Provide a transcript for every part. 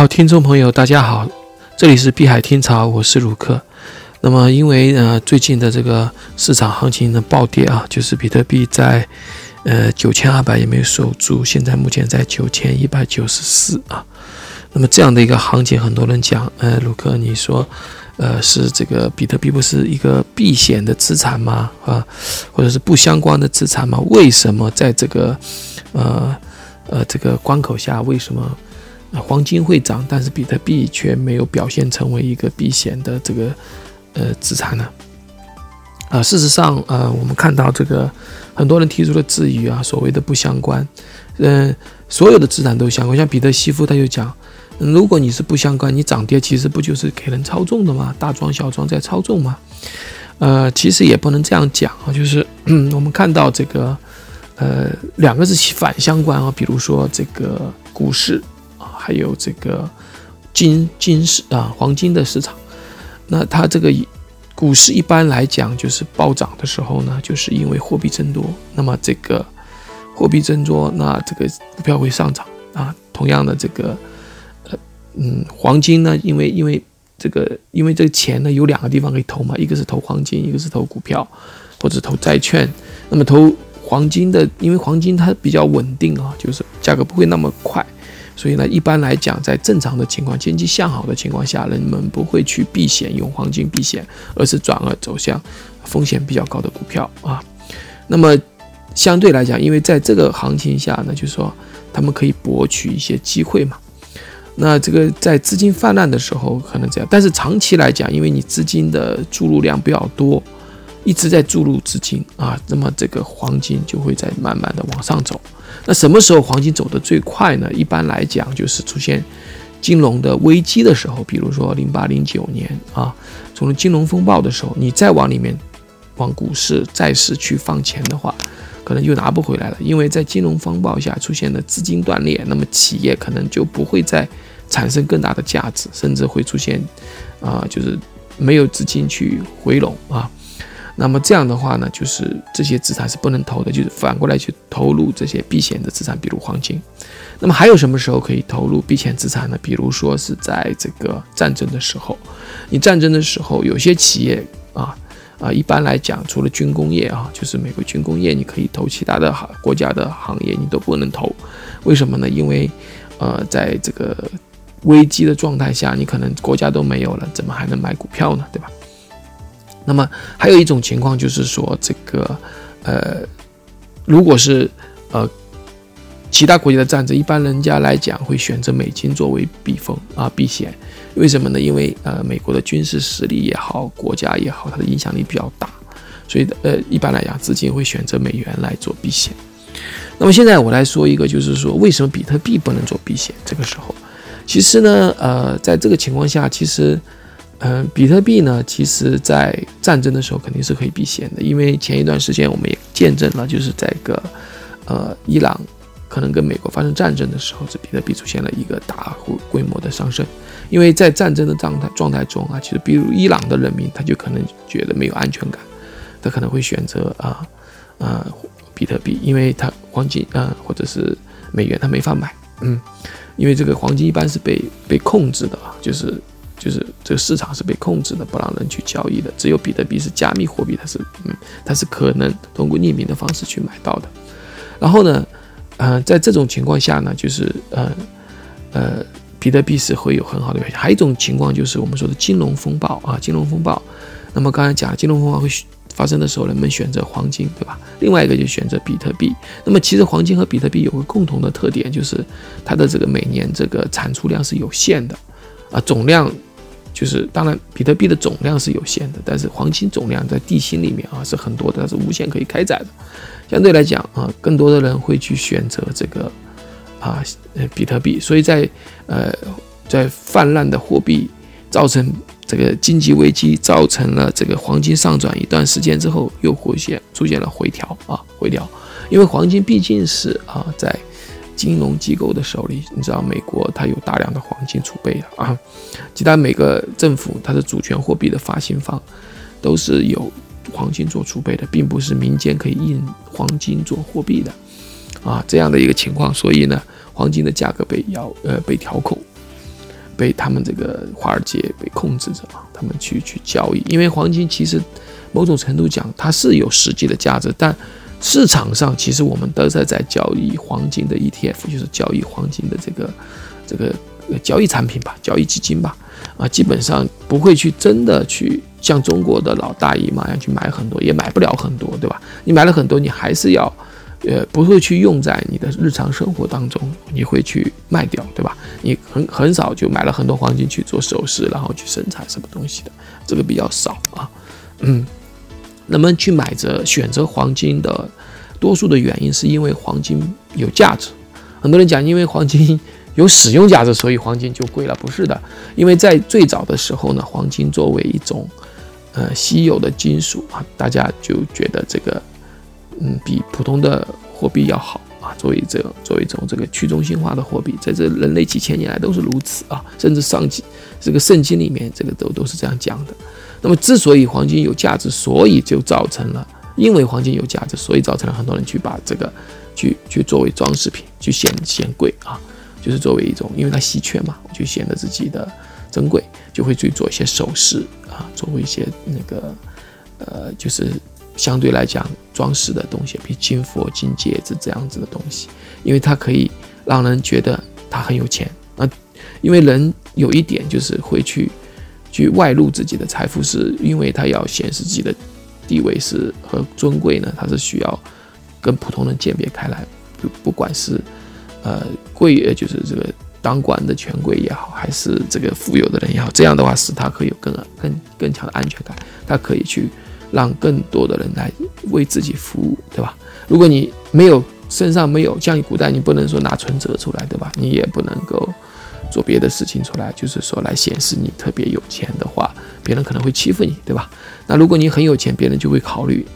好，听众朋友，大家好，这里是碧海听潮，我是卢克。那么，因为呃最近的这个市场行情的暴跌啊，就是比特币在呃九千二百也没有守住，现在目前在九千一百九十四啊。那么这样的一个行情，很多人讲，呃，卢克，你说，呃，是这个比特币不是一个避险的资产吗？啊，或者是不相关的资产吗？为什么在这个呃呃这个关口下，为什么？黄金会涨，但是比特币却没有表现成为一个避险的这个呃资产呢？啊，事实上，呃，我们看到这个很多人提出了质疑啊，所谓的不相关，嗯，所有的资产都相关。像彼得西夫他就讲，如果你是不相关，你涨跌其实不就是给人操纵的吗？大庄小庄在操纵吗？呃，其实也不能这样讲啊，就是 我们看到这个呃两个是反相关啊，比如说这个股市。还有这个金金市啊，黄金的市场，那它这个股市一般来讲就是暴涨的时候呢，就是因为货币增多。那么这个货币增多，那这个股票会上涨啊。同样的这个呃嗯，黄金呢，因为因为这个因为这个钱呢有两个地方可以投嘛，一个是投黄金，一个是投股票或者投债券。那么投黄金的，因为黄金它比较稳定啊，就是价格不会那么快。所以呢，一般来讲，在正常的情况、经济向好的情况下，人们不会去避险用黄金避险，而是转而走向风险比较高的股票啊。那么相对来讲，因为在这个行情下呢，就是说他们可以博取一些机会嘛。那这个在资金泛滥的时候可能这样，但是长期来讲，因为你资金的注入量比较多。一直在注入资金啊，那么这个黄金就会在慢慢的往上走。那什么时候黄金走得最快呢？一般来讲，就是出现金融的危机的时候，比如说零八零九年啊，从金融风暴的时候，你再往里面往股市、债市去放钱的话，可能就拿不回来了，因为在金融风暴下出现的资金断裂，那么企业可能就不会再产生更大的价值，甚至会出现啊，就是没有资金去回笼啊。那么这样的话呢，就是这些资产是不能投的，就是反过来去投入这些避险的资产，比如黄金。那么还有什么时候可以投入避险资产呢？比如说是在这个战争的时候，你战争的时候，有些企业啊啊，一般来讲，除了军工业啊，就是美国军工业，你可以投其他的行国家的行业，你都不能投。为什么呢？因为呃，在这个危机的状态下，你可能国家都没有了，怎么还能买股票呢？对吧？那么还有一种情况就是说，这个，呃，如果是呃其他国家的战争，一般人家来讲会选择美金作为避风啊避险，为什么呢？因为呃美国的军事实力也好，国家也好，它的影响力比较大，所以呃一般来讲资金会选择美元来做避险。那么现在我来说一个，就是说为什么比特币不能做避险？这个时候，其实呢，呃，在这个情况下，其实。嗯，比特币呢，其实在战争的时候肯定是可以避险的，因为前一段时间我们也见证了，就是在个呃伊朗可能跟美国发生战争的时候，这比特币出现了一个大规模的上升。因为在战争的状态状态中啊，其实比如伊朗的人民他就可能觉得没有安全感，他可能会选择啊啊比特币，因为他黄金啊或者是美元他没法买，嗯，因为这个黄金一般是被被控制的啊，就是。就是这个市场是被控制的，不让人去交易的。只有比特币是加密货币，它是嗯，它是可能通过匿名的方式去买到的。然后呢，呃，在这种情况下呢，就是呃呃，比特币是会有很好的表现。还有一种情况就是我们说的金融风暴啊，金融风暴。那么刚才讲金融风暴会发生的时候，人们选择黄金，对吧？另外一个就选择比特币。那么其实黄金和比特币有个共同的特点，就是它的这个每年这个产出量是有限的啊，总量。就是当然，比特币的总量是有限的，但是黄金总量在地心里面啊是很多的，它是无限可以开采的。相对来讲啊，更多的人会去选择这个啊呃比特币。所以在呃在泛滥的货币造成这个经济危机，造成了这个黄金上转一段时间之后，又出现出现了回调啊回调，因为黄金毕竟是啊在。金融机构的手里，你知道美国它有大量的黄金储备的啊，其他每个政府它的主权货币的发行方都是有黄金做储备的，并不是民间可以印黄金做货币的啊，这样的一个情况，所以呢，黄金的价格被要呃被调控。被他们这个华尔街被控制着啊，他们去去交易，因为黄金其实某种程度讲它是有实际的价值，但市场上其实我们都在在交易黄金的 ETF，就是交易黄金的这个这个交易产品吧，交易基金吧，啊，基本上不会去真的去像中国的老大姨妈一样去买很多，也买不了很多，对吧？你买了很多，你还是要。呃，不会去用在你的日常生活当中，你会去卖掉，对吧？你很很少就买了很多黄金去做首饰，然后去生产什么东西的，这个比较少啊。嗯，人们去买着选择黄金的多数的原因是因为黄金有价值。很多人讲，因为黄金有使用价值，所以黄金就贵了，不是的。因为在最早的时候呢，黄金作为一种呃稀有的金属啊，大家就觉得这个。嗯，比普通的货币要好啊。作为这作为一种这个去中心化的货币，在这人类几千年来都是如此啊。甚至上几这个圣经里面，这个都都是这样讲的。那么，之所以黄金有价值，所以就造成了，因为黄金有价值，所以造成了很多人去把这个去去作为装饰品，去显显贵啊，就是作为一种，因为它稀缺嘛，就显得自己的珍贵，就会去做一些首饰啊，做一些那个呃，就是。相对来讲，装饰的东西，比如金佛、金戒指这样子的东西，因为它可以让人觉得他很有钱啊。因为人有一点就是会去去外露自己的财富，是因为他要显示自己的地位是和尊贵呢，他是需要跟普通人鉴别开来。不不管是呃贵呃，就是这个当官的权贵也好，还是这个富有的人也好，这样的话使他可以有更更更强的安全感，他可以去。让更多的人来为自己服务，对吧？如果你没有身上没有，像古代你不能说拿存折出来，对吧？你也不能够做别的事情出来，就是说来显示你特别有钱的话，别人可能会欺负你，对吧？那如果你很有钱，别人就会考虑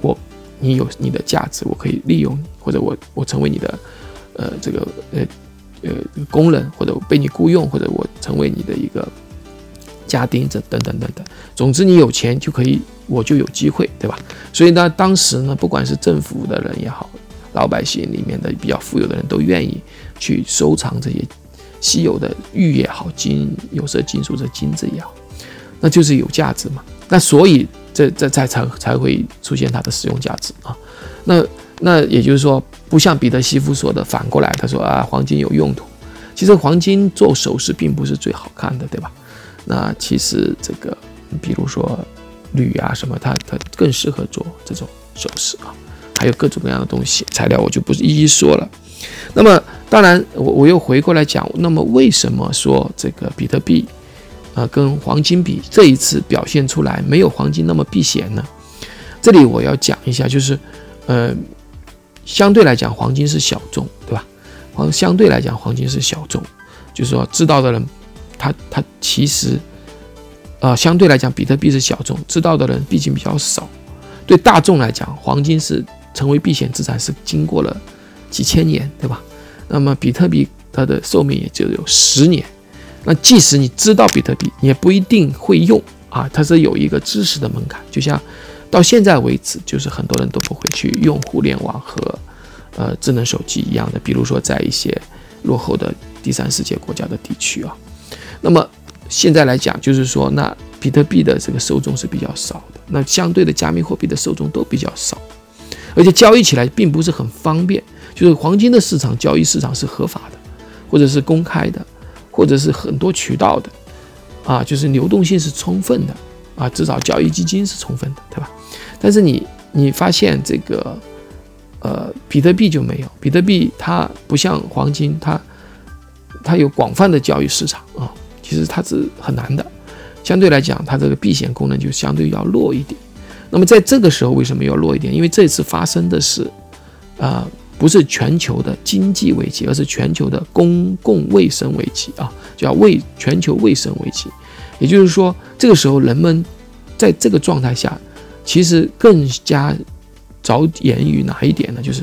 我，你有你的价值，我可以利用你，或者我我成为你的呃这个呃呃工人，或者被你雇佣，或者我成为你的一个。家丁这等等等等，总之你有钱就可以，我就有机会，对吧？所以呢，当时呢，不管是政府的人也好，老百姓里面的比较富有的人都愿意去收藏这些稀有的玉也好，金有色金属的金子也好，那就是有价值嘛。那所以这这才才才会出现它的使用价值啊。那那也就是说，不像彼得西夫说的反过来，他说啊，黄金有用途。其实黄金做首饰并不是最好看的，对吧？那其实这个，比如说铝啊什么，它它更适合做这种首饰啊，还有各种各样的东西材料，我就不一一说了。那么当然，我我又回过来讲，那么为什么说这个比特币啊跟黄金比，这一次表现出来没有黄金那么避险呢？这里我要讲一下，就是呃，相对来讲黄金是小众，对吧？黄相对来讲黄金是小众，就是说知道的人。它它其实，呃，相对来讲，比特币是小众，知道的人毕竟比较少。对大众来讲，黄金是成为避险资产是经过了几千年，对吧？那么比特币它的寿命也就有十年。那即使你知道比特币，也不一定会用啊，它是有一个知识的门槛。就像到现在为止，就是很多人都不会去用互联网和呃智能手机一样的，比如说在一些落后的第三世界国家的地区啊。那么现在来讲，就是说，那比特币的这个受众是比较少的，那相对的加密货币的受众都比较少，而且交易起来并不是很方便。就是黄金的市场交易市场是合法的，或者是公开的，或者是很多渠道的，啊，就是流动性是充分的，啊，至少交易基金是充分的，对吧？但是你你发现这个，呃，比特币就没有，比特币它不像黄金，它它有广泛的交易市场啊。其实它是很难的，相对来讲，它这个避险功能就相对要弱一点。那么在这个时候为什么要弱一点？因为这次发生的是，啊，不是全球的经济危机，而是全球的公共卫生危机啊，叫卫全球卫生危机。也就是说，这个时候人们在这个状态下，其实更加着眼于哪一点呢？就是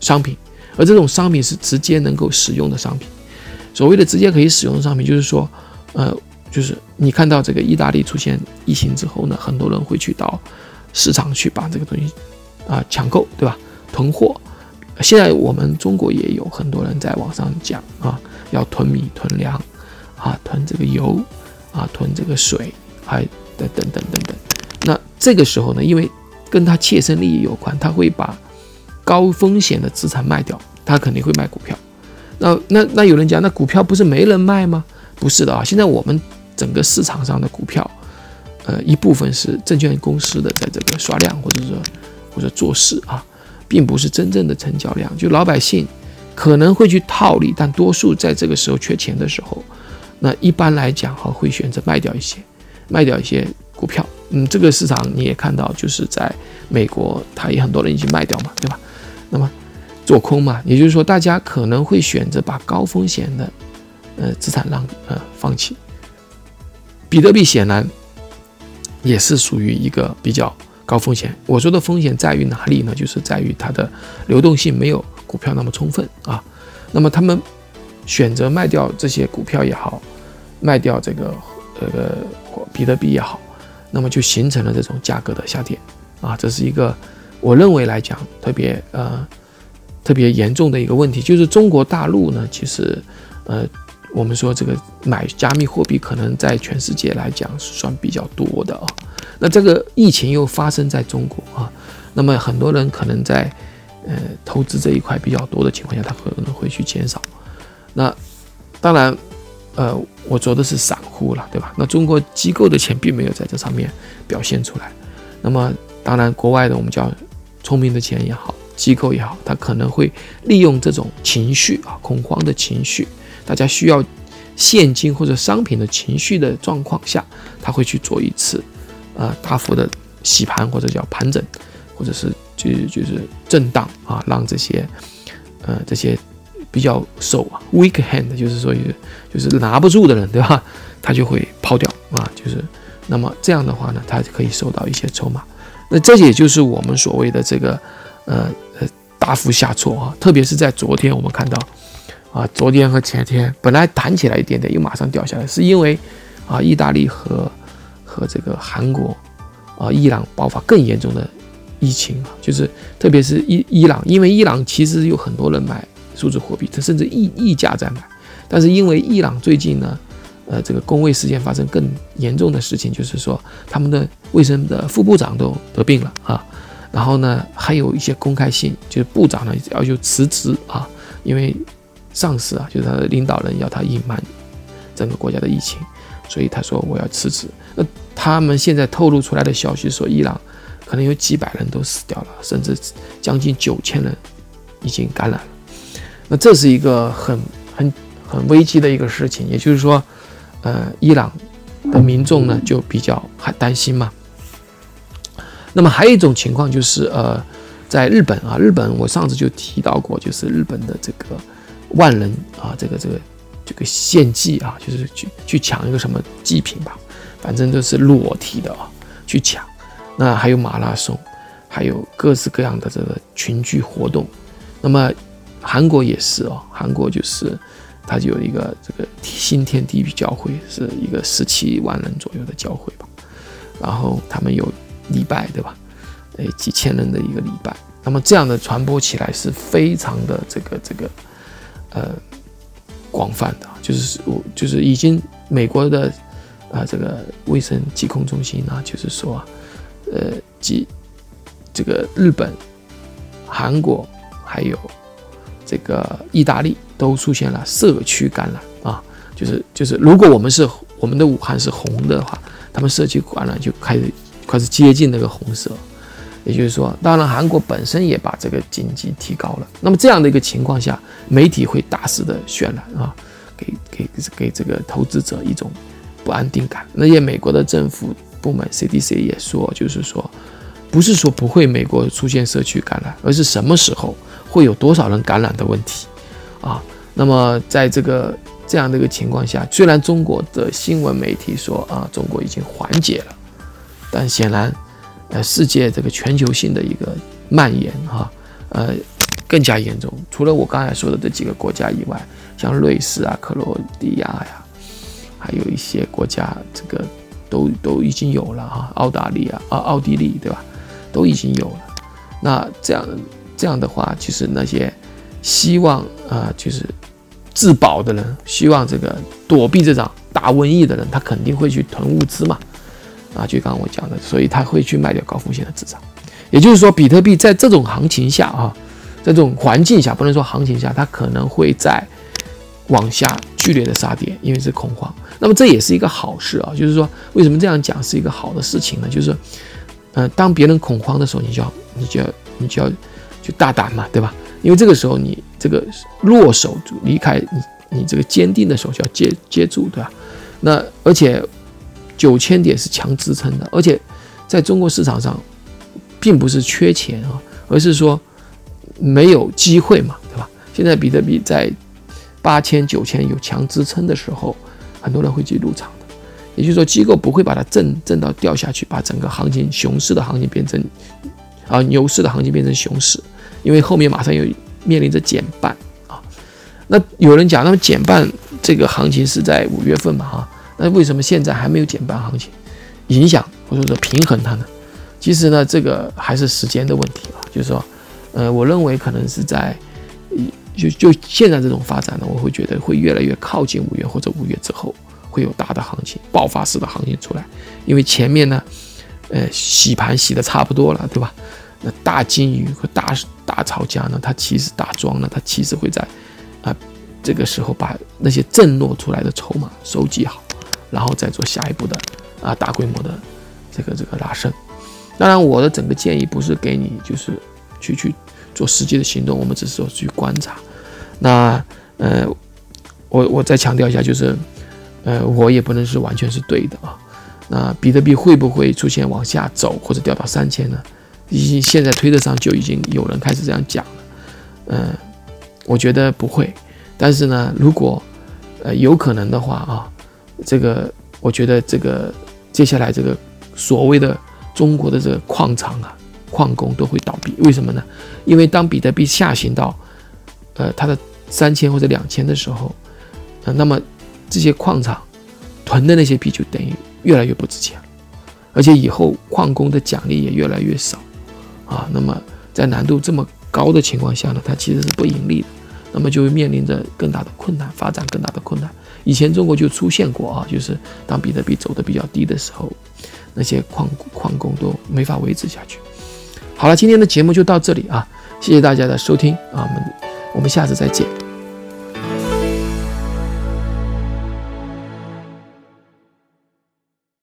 商品，而这种商品是直接能够使用的商品。所谓的直接可以使用的商品，就是说。呃，就是你看到这个意大利出现疫情之后呢，很多人会去到市场去把这个东西啊抢购，对吧？囤货。现在我们中国也有很多人在网上讲啊，要囤米囤粮啊，囤这个油，啊，囤这个水，还等等等等等。那这个时候呢，因为跟他切身利益有关，他会把高风险的资产卖掉，他肯定会卖股票。那那那有人讲，那股票不是没人卖吗？不是的啊，现在我们整个市场上的股票，呃，一部分是证券公司的在这个刷量，或者说或者做事啊，并不是真正的成交量。就老百姓可能会去套利，但多数在这个时候缺钱的时候，那一般来讲哈，会选择卖掉一些，卖掉一些股票。嗯，这个市场你也看到，就是在美国，它也很多人已经卖掉嘛，对吧？那么做空嘛，也就是说，大家可能会选择把高风险的呃资产让呃放弃。比特币显然也是属于一个比较高风险。我说的风险在于哪里呢？就是在于它的流动性没有股票那么充分啊。那么他们选择卖掉这些股票也好，卖掉这个这个比特币也好。那么就形成了这种价格的下跌，啊，这是一个我认为来讲特别呃特别严重的一个问题，就是中国大陆呢，其实呃我们说这个买加密货币可能在全世界来讲是算比较多的啊，那这个疫情又发生在中国啊，那么很多人可能在呃投资这一块比较多的情况下，他可能会去减少，那当然。呃，我做的是散户了，对吧？那中国机构的钱并没有在这上面表现出来。那么，当然，国外的我们叫聪明的钱也好，机构也好，他可能会利用这种情绪啊，恐慌的情绪，大家需要现金或者商品的情绪的状况下，他会去做一次呃大幅的洗盘或者叫盘整，或者是就就是震荡啊，让这些呃这些。比较手啊，weak hand，就是说，就是拿不住的人，对吧？他就会抛掉啊，就是那么这样的话呢，他就可以收到一些筹码。那这也就是我们所谓的这个呃呃大幅下挫啊，特别是在昨天我们看到啊，昨天和前天本来弹起来一点点，又马上掉下来，是因为啊，意大利和和这个韩国啊，伊朗爆发更严重的疫情啊，就是特别是伊伊朗，因为伊朗其实有很多人买。数字货币，它甚至溢溢价在买，但是因为伊朗最近呢，呃，这个工位事件发生更严重的事情，就是说他们的卫生的副部长都得病了啊，然后呢，还有一些公开信，就是部长呢要求辞职啊，因为上司啊，就是他的领导人要他隐瞒整个国家的疫情，所以他说我要辞职。那他们现在透露出来的消息说，伊朗可能有几百人都死掉了，甚至将近九千人已经感染了。那这是一个很很很危机的一个事情，也就是说，呃，伊朗的民众呢就比较还担心嘛。那么还有一种情况就是，呃，在日本啊，日本我上次就提到过，就是日本的这个万人啊，这个这个这个献祭啊，就是去去抢一个什么祭品吧，反正都是裸体的啊去抢。那还有马拉松，还有各式各样的这个群聚活动，那么。韩国也是哦，韩国就是，它就有一个这个新天地教会，是一个十七万人左右的教会吧。然后他们有礼拜，对吧？诶，几千人的一个礼拜。那么这样的传播起来是非常的这个这个呃广泛的，就是我就是已经美国的啊这个卫生疾控中心啊，就是说呃及这个日本、韩国还有。这个意大利都出现了社区感染啊，就是就是，如果我们是我们的武汉是红的话，他们社区感染就开始开始接近那个红色，也就是说，当然韩国本身也把这个经济提高了。那么这样的一个情况下，媒体会大肆的渲染啊，给给给这个投资者一种不安定感。那些美国的政府部门 CDC 也说，就是说，不是说不会美国出现社区感染，而是什么时候。会有多少人感染的问题，啊，那么在这个这样的一个情况下，虽然中国的新闻媒体说啊，中国已经缓解了，但显然，呃，世界这个全球性的一个蔓延哈，呃，更加严重。除了我刚才说的这几个国家以外，像瑞士啊、克罗地亚呀，还有一些国家，这个都都已经有了哈，澳大利亚啊、奥地利对吧，都已经有了。那这样。这样的话，其实那些希望啊，就是自保的人，希望这个躲避这场大瘟疫的人，他肯定会去囤物资嘛，啊，就刚刚我讲的，所以他会去卖掉高风险的资产。也就是说，比特币在这种行情下啊，在这种环境下，不能说行情下，它可能会在往下剧烈的杀跌，因为是恐慌。那么这也是一个好事啊，就是说，为什么这样讲是一个好的事情呢？就是，呃，当别人恐慌的时候，你就要，你就要，你就要，就大胆嘛，对吧？因为这个时候你这个弱手离开你，你这个坚定的手就要接接住，对吧？那而且九千点是强支撑的，而且在中国市场上。并不是缺钱啊，而是说没有机会嘛，对吧？现在比特币在八千、九千有强支撑的时候，很多人会去入场的。也就是说，机构不会把它震震到掉下去，把整个行情熊市的行情变成啊牛市的行情变成熊市，因为后面马上又面临着减半啊。那有人讲，那么减半这个行情是在五月份嘛？哈，那为什么现在还没有减半行情？影响或者说平衡它呢？其实呢，这个还是时间的问题啊，就是说，呃，我认为可能是在，就就现在这种发展呢，我会觉得会越来越靠近五月或者五月之后会有大的行情爆发式的行情出来，因为前面呢，呃，洗盘洗的差不多了，对吧？那大金鱼和大大炒家呢，他其实打庄呢，他其实会在啊这个时候把那些震落出来的筹码收集好，然后再做下一步的啊大规模的这个这个拉升。当然，我的整个建议不是给你就是去去做实际的行动，我们只是说去观察。那呃，我我再强调一下，就是呃，我也不能是完全是对的啊。那比特币会不会出现往下走或者掉到三千呢？已经现在推特上就已经有人开始这样讲了。嗯，我觉得不会。但是呢，如果呃有可能的话啊，这个我觉得这个接下来这个所谓的。中国的这个矿场啊，矿工都会倒闭，为什么呢？因为当比特币下行到，呃，它的三千或者两千的时候，呃，那么这些矿场囤的那些币就等于越来越不值钱，而且以后矿工的奖励也越来越少，啊，那么在难度这么高的情况下呢，它其实是不盈利的，那么就会面临着更大的困难，发展更大的困难。以前中国就出现过啊，就是当比特币走的比较低的时候。那些矿矿工都没法维持下去。好了，今天的节目就到这里啊，谢谢大家的收听啊，我们我们下次再见。